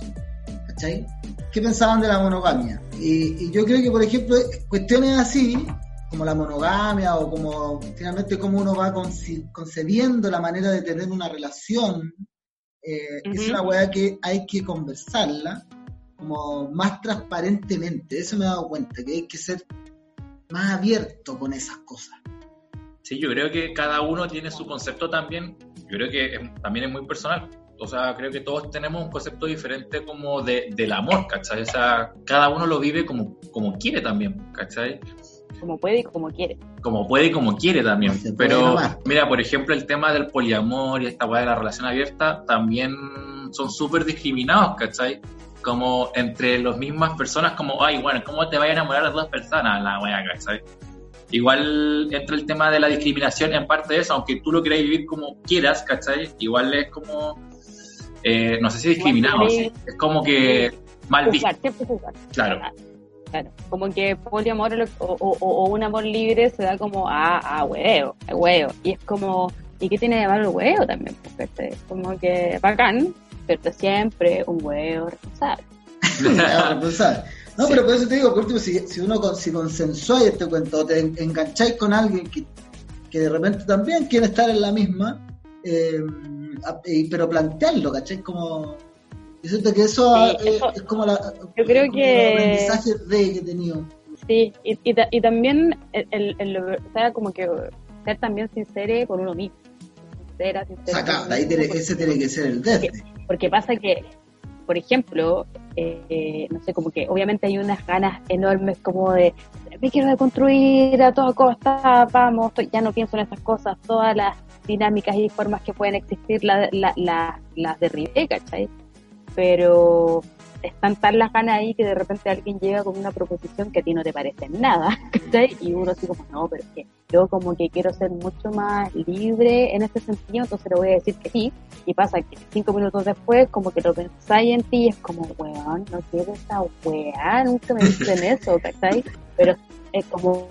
¿Cachai? ¿Qué pensaban de la monogamia? Y, y yo creo que, por ejemplo, cuestiones así, como la monogamia o como finalmente cómo uno va conci- concebiendo la manera de tener una relación, eh, es una weá que hay que conversarla como más transparentemente. Eso me he dado cuenta, que hay que ser más abierto con esas cosas. Sí, yo creo que cada uno tiene su concepto también. Yo creo que es- también es muy personal. O sea, creo que todos tenemos un concepto diferente como de, del amor, ¿cachai? O sea, cada uno lo vive como, como quiere también, ¿cachai? Como puede y como quiere. Como puede y como quiere también. Pero, mira, por ejemplo, el tema del poliamor y esta weá de la relación abierta también son súper discriminados, ¿cachai? Como entre las mismas personas, como, ay, bueno, ¿cómo te va a enamorar las dos personas? La weá, ¿cachai? Igual entra el tema de la discriminación en parte de eso, aunque tú lo quieras vivir como quieras, ¿cachai? Igual es como, eh, no sé si discriminado, es como que mal visto, claro. Claro, como que poliamor o, o, o- o un amor libre se da como a, a huevo, a huevo. Y es como, ¿y qué tiene de malo el huevo también? Porque este, como que bacán, pero siempre un huevo responsable. No, Sí. pero por eso te digo, por último, si, si uno con- si consensuáis este cuento, o te en- engancháis con alguien que, que de repente también quiere estar en la misma, eh, a- y- pero plantearlo, ¿cachai? Como. Yo siento que eso, Sí, eh, eso- es como la. yo creo como que- el aprendizaje de que he tenido. Sí, y, y, ta- y también el, el, el- o sea, como que ser también sincero con uno mismo. Sincera, sincera. de ahí tiene- ese tiene que ser el desde. Porque pasa que, por ejemplo, eh, no sé, como que obviamente hay unas ganas enormes como de, me quiero deconstruir a toda costa, vamos, ya no pienso en esas cosas, todas las dinámicas y formas que pueden existir la- la- la- las derribé, ¿cachai? Pero están tan las ganas ahí que de repente alguien llega con una proposición que a ti no te parece nada, ¿cachai? Y uno así como, no, pero es que yo como que quiero ser mucho más libre en ese sentido, entonces le voy a decir que sí, y pasa que cinco minutos después como que lo pensáis en ti y es como, weón, no quiero esa weá, nunca me dicen eso, ¿cachai? Pero es como,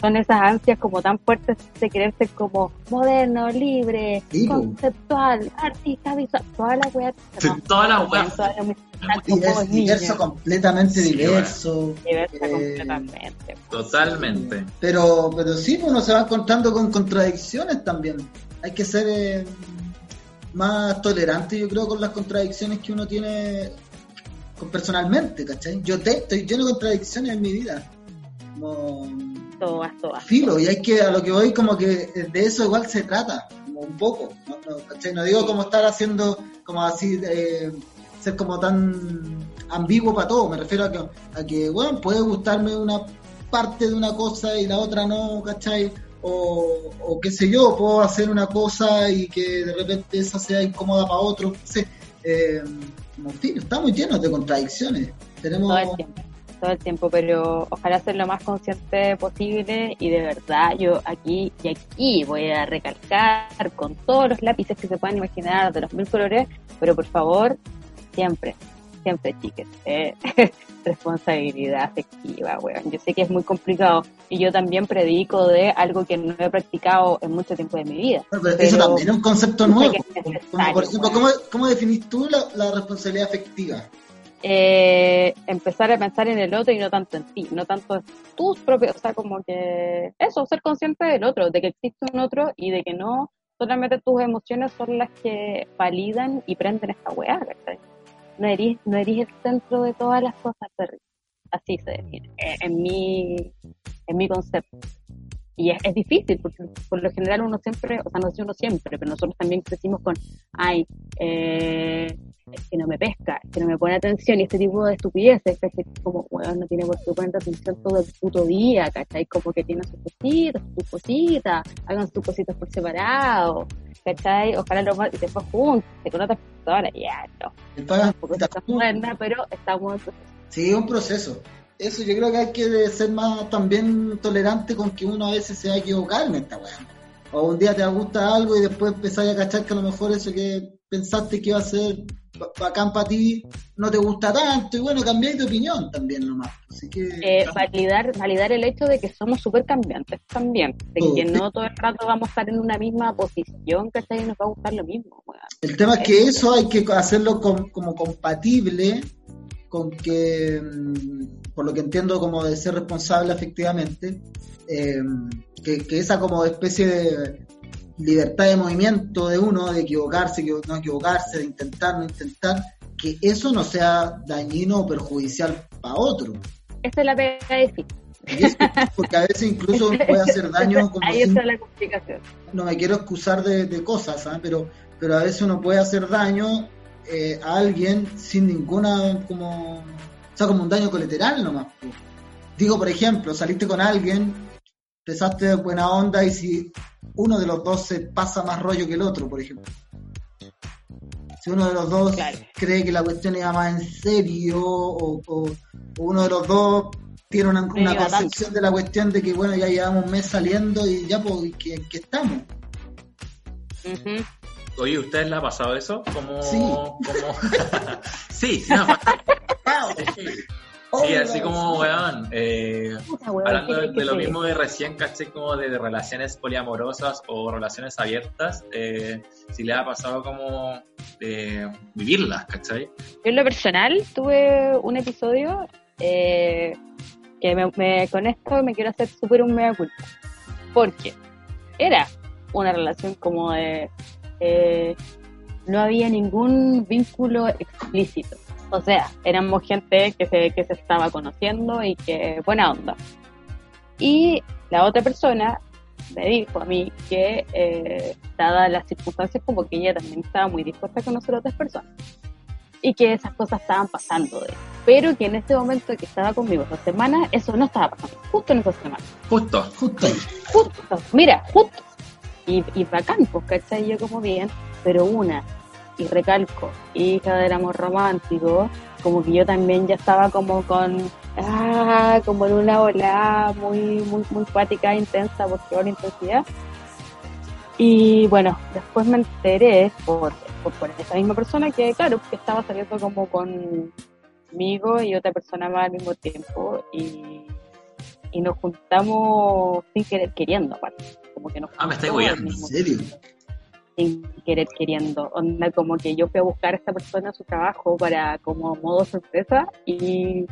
son esas ansias como tan fuertes de querer ser como moderno, libre, conceptual, artista, visual, toda la weá. no, Toda la weá. Divers- diverso, completamente Sí, diverso. diversa eh, completamente. Totalmente. Pero, pero sí, pues, uno se va encontrando con contradicciones también. Hay que ser eh, más tolerante, yo creo, con las contradicciones que uno tiene con- personalmente, ¿cachai? Yo te, estoy lleno de contradicciones en mi vida. Como Todas, todas. filo, y hay que, a lo que voy, como que de eso igual se trata, como un poco, ¿no? No, ¿cachai? No digo como estar haciendo, como así, eh, ser como tan ambiguo para todo, me refiero a que, a que, bueno, puede gustarme una parte de una cosa y la otra no, ¿cachai? O, o qué sé yo, puedo hacer una cosa y que de repente esa sea incómoda para otro, no sé. Eh, como, en fin, estamos llenos de contradicciones. Tenemos... todo el tiempo, pero ojalá ser lo más consciente posible y de verdad yo aquí y aquí voy a recalcar con todos los lápices que se puedan imaginar de los mil colores, pero por favor, siempre, siempre chiques, eh, responsabilidad afectiva, weón. Yo sé que es muy complicado y yo también predico de algo que no he practicado en mucho tiempo de mi vida. Pero eso también es un concepto nuevo. Como, por ejemplo. ¿cómo, cómo definís tú la, la responsabilidad afectiva? Eh, empezar a pensar en el otro y no tanto en ti, no tanto en tus propios, o sea, como que eso, ser consciente del otro, de que existe un otro y de que no solamente tus emociones son las que validan y prenden esta weá, ¿cachai? No eres, no eres el centro de todas las cosas, Perry. así se define, eh, en mi, en mi concepto. Y es, es, difícil, porque por lo general uno siempre, o sea, no sé uno siempre, pero nosotros también crecimos con, ay, eh, es que no me pesca, es que no me pone atención, y este tipo de estupideces, que como, bueno, no tiene por qué poner atención todo el puto día, ¿cachai? Como que tiene sus cositas, sus cositas, hagan sus cositas por separado, ¿cachai? Ojalá lo y después juntos, con otras personas, ya, no. Tampoco está buena, pero estamos en proceso. Sí, un proceso eso yo creo que hay que ser más también tolerante con que uno a veces se va a equivocar en esta weá. O un día te gusta algo y después empezás a cachar que a lo mejor eso que pensaste que iba a ser bacán para ti no te gusta tanto y bueno, cambiáis de opinión también nomás. Así que, eh, validar, validar el hecho de que somos súper cambiantes también, de que no todo el rato vamos a estar en una misma posición, que nos va a gustar lo mismo. El tema es que eso hay que hacerlo como compatible con que, mm, por lo que entiendo como de ser responsable efectivamente, eh, que, esa como especie de libertad de movimiento de uno, de equivocarse, no equivocarse, de intentar, no intentar, que eso no sea dañino o perjudicial para otro. Esa es la pega difícil. porque a veces incluso puede hacer daño como ahí está la complicación no me quiero excusar de, cosas ¿ah? pero pero a veces uno puede hacer daño eh, a alguien sin ninguna como o sea como un daño colateral nomás digo por ejemplo saliste con alguien empezaste buena onda y si uno de los dos se pasa más rollo que el otro por ejemplo. Si uno de los dos cree que la cuestión iba más en serio o, uno de los dos tiene una, concepción de la cuestión de que bueno ya llevamos un mes saliendo y ya pues que, estamos Oye, ¿ustedes le ha pasado eso? Como, sí. Como... sí, sí, no, Sí, así como, weón, eh, hablando de, lo mismo de recién, caché, como de, relaciones poliamorosas o relaciones abiertas, eh, si le ha pasado como de vivirlas, ¿cachai? Yo en lo personal tuve un episodio eh, que me, con esto me quiero hacer súper un mega culpa, porque era una relación como de eh, no había ningún vínculo explícito. O sea, éramos gente que se, que se estaba conociendo y que buena onda. Y la otra persona me dijo a mí que, eh, dadas las circunstancias, como que ella también estaba muy dispuesta a conocer a otras personas. Y que esas cosas estaban pasando de Pero que en este momento que estaba conmigo esa semana, eso no estaba pasando. Justo en esa semana. Justo. Justo. Justo. Mira, justo y, y bacán, pues, ¿cachai? Yo como bien, pero una, y recalco, hija del amor romántico, como que yo también ya estaba como con, ah, como en una ola muy, muy, muy cuática, intensa, por favor, intensidad. Y bueno, después me enteré por, por, esa misma persona que, claro, que estaba saliendo como conmigo y otra persona más al mismo tiempo y, y nos juntamos sin querer queriendo, aparte como que Ah, me estáis ¿En serio? Sin querer queriendo. Onda, como que yo fui a buscar a esta persona a su trabajo para como modo sorpresa y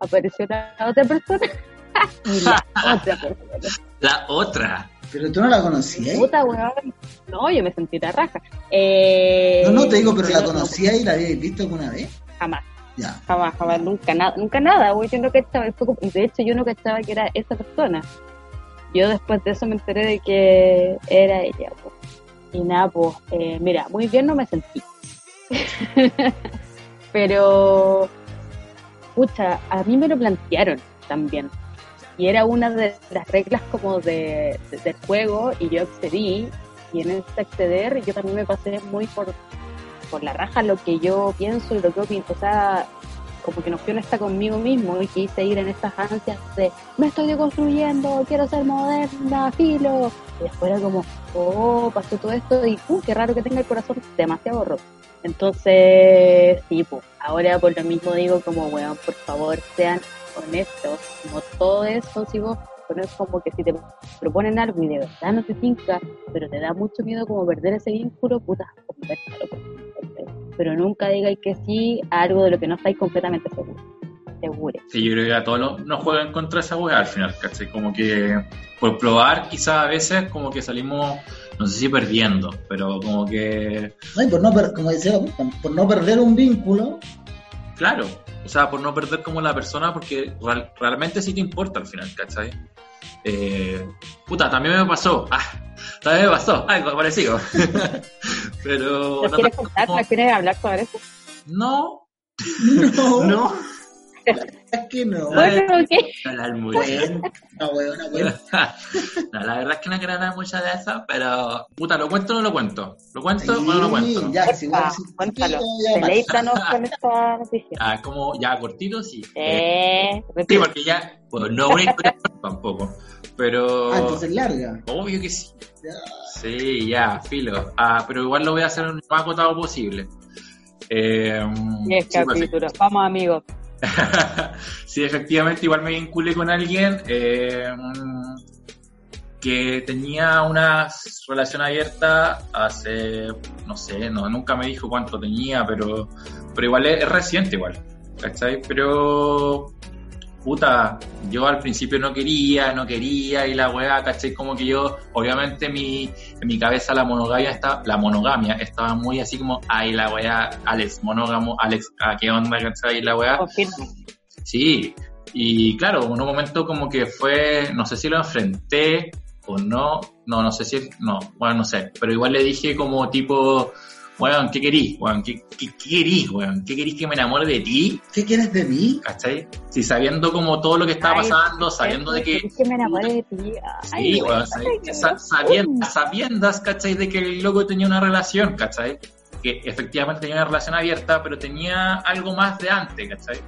apareció la otra persona. y la otra persona. La otra. Pero tú no la conocías. Puta, weón. No, yo me sentí la raja. Eh, no, no, te digo, pero la conocías y la habías visto alguna vez. Jamás. Ya. Jamás, jamás, nunca nada, nunca nada, güey. Yo no estaba y de hecho yo no estaba que era esa persona. Yo después de eso me enteré de que era ella. Y nada, pues, eh, mira, muy bien no me sentí. Pero, pucha, a mí me lo plantearon también. Y era una de las reglas como de, del juego y yo accedí. Y en ese acceder yo también me pasé muy por, por la raja lo que yo pienso y lo que opino. O sea, como que no fui honesta conmigo mismo y quise ir en estas ansias de me estoy deconstruyendo, quiero ser moderna, filo. Y después era como, oh, pasó todo esto y uh, qué raro que tenga el corazón demasiado roto. Entonces, sí, pues, ahora por lo mismo digo como, weón, por favor, sean honestos, como todo es consigo, pero es como que si te proponen algo y de verdad no te tinca, pero te da mucho miedo como perder ese vínculo, puta, conversalo pero nunca digáis que sí a algo de lo que no estáis completamente seguros. Seguro. Sí, yo creo que a todos nos juegan contra esa weá al final, ¿cachai? Como que por probar, quizás a veces como que salimos, no sé si perdiendo, pero como que. Ay, por no, como decía, por no perder un vínculo. Claro, o sea, por no perder como la persona, porque real- realmente sí te importa al final, ¿cachai? Eh, puta, también me pasó, ah, también me pasó, algo parecido. Pero ¿Nos no, quieres contar? como- ¿Nos quieres hablar sobre eso? no, No, no, es que no. Bueno, mucho. Bueno, una huevona, bueno. no, la verdad es que no quiero hablar mucho de eso, pero puta, ¿lo cuento o no lo cuento? ¿Lo cuento o no lo cuento? ya, si Ah, si- si cuéntalo. Deleítanos con esta noticia. Ah, como ya cortito, sí. Eh, Eh, sí, porque ya, bueno, no una historia tampoco, pero Ah, entonces larga. obvio que sí. Ya. Sí, ya, filo. Ah, pero igual lo voy a hacer lo más acotado posible. Eh, 10 sí, pues, capítulos. Vamos, amigos. sí, efectivamente, igual me vinculé con alguien eh, que tenía una relación abierta hace, no sé, no, nunca me dijo cuánto tenía, pero, pero igual es, reciente igual, ¿cachai? Pero, puta, yo al principio no quería, no quería, y la weá, ¿cachai? Como que yo, obviamente mi, en mi cabeza la monogamia, está, la monogamia estaba muy así como, ay, la weá, Alex, monógamo, Alex, ¿a qué onda, cachai? Y la weá. Sí, y claro, en un momento como que fue, no sé si lo enfrenté o no, no, no sé si, no, bueno, no sé, pero igual le dije como tipo, weón, ¿qué querís, weón? ¿Qué, qué, qué querís, weón? ¿Qué querís que me enamore de ti? ¿Qué quieres de mí? ¿Cachai? Si sabiendo como todo lo que estaba Ay, pasando, sabiendo de que... Que me enamoré de ti. Ay, Sí, weón, ay, qué sa- loco. sabiendas, ¿cachai? De que el loco tenía una relación, ¿cachai? Que efectivamente tenía una relación abierta, pero tenía algo más de antes, ¿cachai?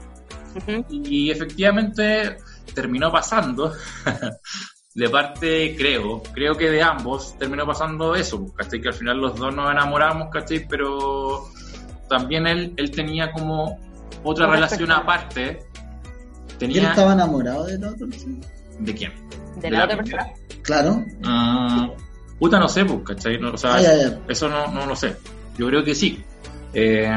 Ujú. Y efectivamente terminó pasando, de parte, creo, creo que de ambos terminó pasando eso, ¿cachai? Que al final los dos nos enamoramos, ¿cachai? Pero también él, él tenía como otra relación aparte. ¿Y él Tenía... estaba enamorado de la otra persona? ¿De quién? De De la la otra persona. Claro. Ah, puta, no sé, pues, ¿cachai? No, o sea, Ah, eso no, no lo sé. Yo creo que sí. Eh,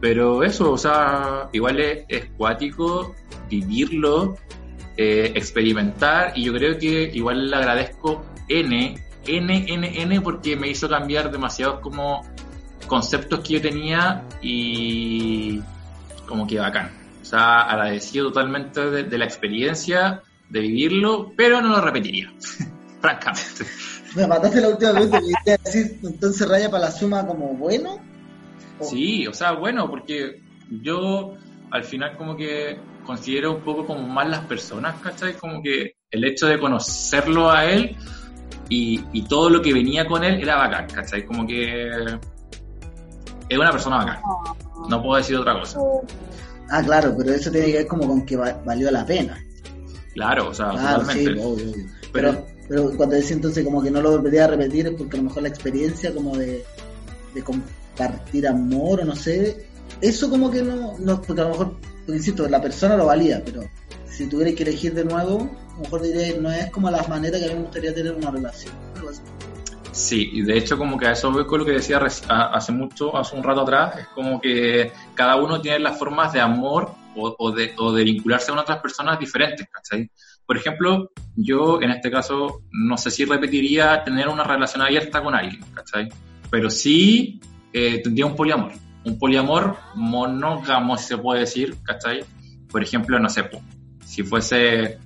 pero eso, o sea, igual es, es cuático vivirlo, eh, experimentar, y yo creo que igual le agradezco N, N, N, N, porque me hizo cambiar demasiados como conceptos que yo tenía y como que bacán. O sea, agradecido totalmente de, de la experiencia, de vivirlo, pero no lo repetiría, francamente. Me mataste la última vez, te quería decir, entonces raya para la suma como bueno. O- Sí, o sea, bueno, porque yo al final como que considero un poco como más las personas, ¿cachai? Como que el hecho de conocerlo a él y, y todo lo que venía con él era bacán, ¿cachai? Como que es una persona bacán, no puedo decir otra cosa. Ah, claro, pero eso tiene que ver como con que va- valió la pena. Claro, o sea, Claro, sí, totalmente. obvio, obvio. Pero- Pero, pero cuando decía entonces como que no lo volvería a repetir es porque a lo mejor la experiencia como de, de compartir amor o no sé, eso como que no, no porque a lo mejor, insisto, la persona lo valía, pero si tuviera que elegir de nuevo, mejor diré, no es como la manera que a mí me gustaría tener una relación. así. Sí, y de hecho como que a eso voy con lo que decía hace mucho, hace un rato atrás, es como que cada uno tiene las formas de amor o, o de, o de vincularse con otras personas diferentes, ¿cachai? Por ejemplo, yo en este caso no sé si repetiría tener una relación abierta con alguien, ¿cachai? Pero sí eh, tendría un poliamor, un poliamor monógamo, se puede decir, ¿cachai? Por ejemplo, no sé, si fuese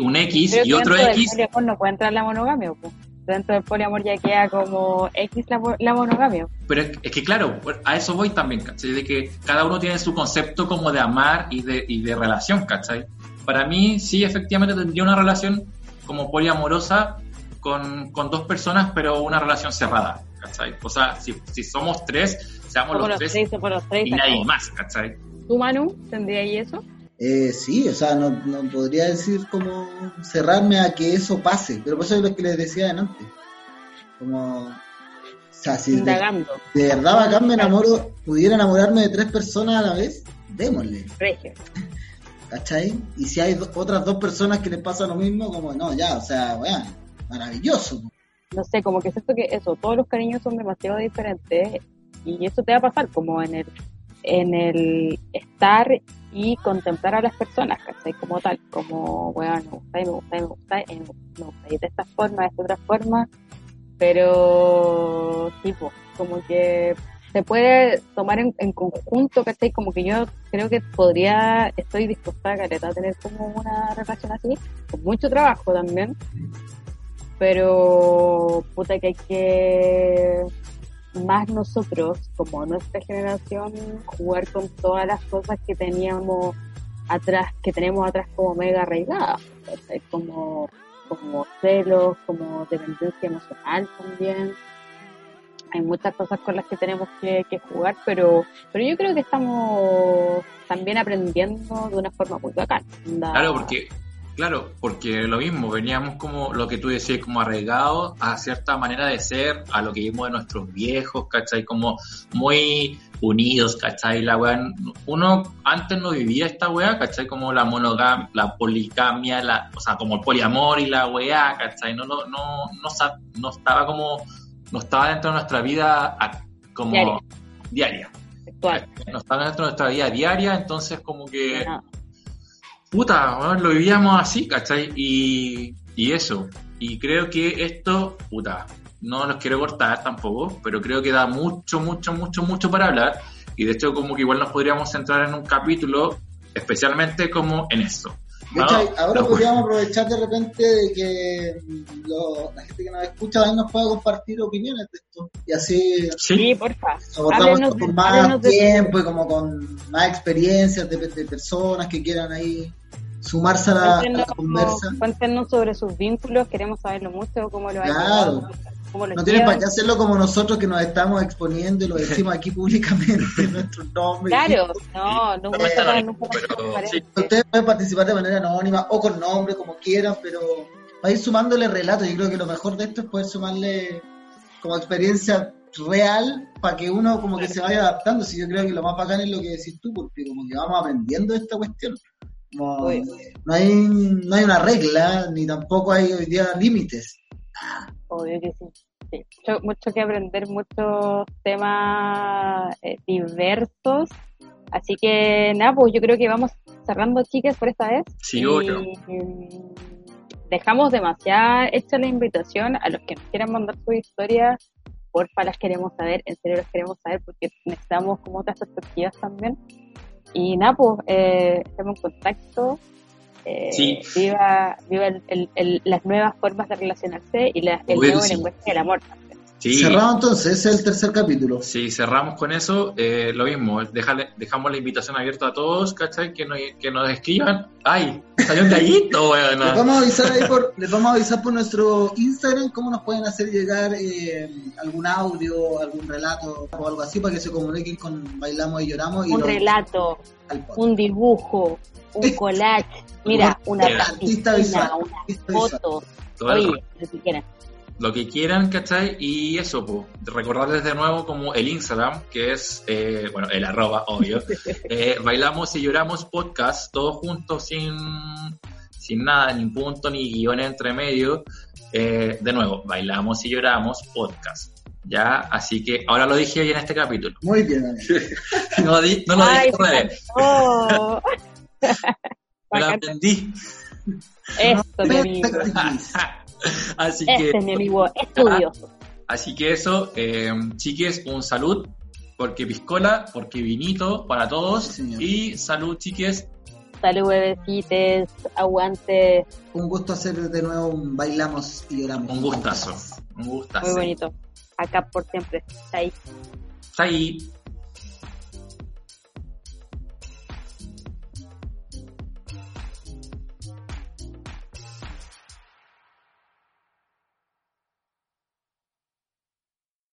un X y otro dentro X, del poliamor no puede entrar la monogamia, po. Dentro del poliamor ya queda como X la, mo- la monogamia. Pero es, es que claro, a eso voy también, ¿cachai? De que cada uno tiene su concepto como de amar y de, y de relación, ¿cachai? Para mí, sí, efectivamente tendría una relación como poliamorosa con, con dos personas, pero una relación cerrada, ¿cachai? O sea, si, si somos tres, seamos los los tres tres, somos los tres. y se nadie más, ¿cachai? ¿Tú, Manu, tendría ahí eso? Eh, sí, o sea, no, no podría decir como cerrarme a que eso pase, pero por eso es lo que les decía antes. Como, o sea, si de, Indagando. de verdad bacán me enamoro, pudiera enamorarme de tres personas a la vez, démosle, Regio. ¿cachai? Y si hay do- otras dos personas que les pasa lo mismo, como no, ya, o sea, weón, maravilloso. no sé, como que siento que eso, todos los cariños son demasiado diferentes y eso te va a pasar como en el, en el estar y contemplar a las personas, ¿cachai? Como tal, como, bueno, me gusta y me gusta y me gusta y me gusta de esta forma, de esta otra forma, pero tipo, como que se puede tomar en, en conjunto, ¿cachai? Como que yo creo que podría, estoy dispuesta Caleta, a tener como una relación así, con mucho trabajo también, pero puta que hay que más nosotros, como nuestra generación, jugar con todas las cosas que teníamos atrás, que tenemos atrás como mega arraigadas, ¿cachai? como, como celos, como dependencia emocional también hay muchas cosas con las que tenemos que, que, jugar, pero pero yo creo que estamos también aprendiendo de una forma muy bacana. Claro, porque claro, porque lo mismo, veníamos como lo que tú decías, como arraigados a cierta manera de ser, a lo que vimos de nuestros viejos, ¿cachai? Como muy unidos, ¿cachai? La weá, uno antes no vivía esta weá, ¿cachai? Como la monogamia, la poligamia, la, o sea, como el poliamor y la weá, ¿cachai? No, no, no, no, no estaba como no estaba dentro de nuestra vida como diaria. diaria. No estaba dentro de nuestra vida diaria, entonces como que... Puta, lo vivíamos así, ¿cachai? Y, y eso. Y creo que esto, puta, no los quiero cortar tampoco, pero creo que da mucho, mucho, mucho, mucho para hablar. Y de hecho como que igual nos podríamos centrar en un capítulo especialmente como en esto. De hecho, ahora podríamos aprovechar de repente de que lo, la gente que nos escucha ahí nos pueda compartir opiniones de esto. Y así sí, porfa. abordamos con más tiempo y como con más experiencias de, de, personas que quieran ahí sumarse a la, a la conversa. Cuéntenos sobre sus vínculos, queremos saberlo mucho, cómo lo Claro. No tienen para qué hacerlo como nosotros que nos estamos exponiendo y lo decimos aquí públicamente, nuestros nombres. Claro, no, no, eh, no, pero, sí. Ustedes pueden participar de manera anónima o con nombre, como quieran, pero para ir sumándole relatos, yo creo que lo mejor de esto es poder sumarle como experiencia real para que uno como que se vaya adaptando. Si yo creo que lo más bacán es lo que decís tú, porque como que vamos aprendiendo esta cuestión. No, no, hay, no hay una regla, ni tampoco hay hoy día límites. Obvio que sí. sí. Mucho, mucho, que aprender, muchos temas eh, diversos. Así que nada, pues yo creo que vamos cerrando, chicas, por esta vez. Sí, obvio. Dejamos demasiada hecha la invitación a los que nos quieran mandar su historia. Porfa, las queremos saber, en serio las queremos saber porque necesitamos como otras perspectivas también. Y nada, pues eh, estemos en contacto. Eh, sí. Viva, viva el, el, el, las nuevas formas de relacionarse y la, el nuevo sí. lenguaje del amor. Sí. Cerrado entonces, ese es el tercer capítulo. Sí, cerramos con eso. Eh, lo mismo, déjale, dejamos la invitación abierta a todos, ¿cachai? Que nos, que nos escriban. ¡Ay! Salió un gallito, weón. Les vamos a avisar ahí por, les vamos a avisar por nuestro Instagram cómo nos pueden hacer llegar eh, algún audio, algún relato o algo así para que se comuniquen con Bailamos y Lloramos. Y Un lo- relato, un dibujo, un collage, mira, una Artista visual, plasticina, una artista visual. foto, oye, lo que quieran. Lo que quieran, ¿cachai? Y eso, pues, recordarles de nuevo como el Instagram, que es, eh, bueno, el arroba, obvio, eh, Bailamos y Lloramos Podcast, todos juntos, sin, sin nada, ni punto, ni guion entre medio. Eh, de nuevo, Bailamos y Lloramos Podcast. Ya, así que ahora lo dije hoy en este capítulo. Muy bien. No, di- no lo Ay, dije al revés, oh. me lo aprendí. Esto, mi amigo. Así que... Es mi amigo estudioso. Así que eso, eh, chiques, un salud, porque piscola, porque vinito para todos. Sí, y salud, chiques. Salud, bebecites, aguante, Un gusto hacer de nuevo un Bailamos y Lloramos. Un gustazo. Un muy gustazo. bonito. Acá por siempre. Ahí. Está ahí.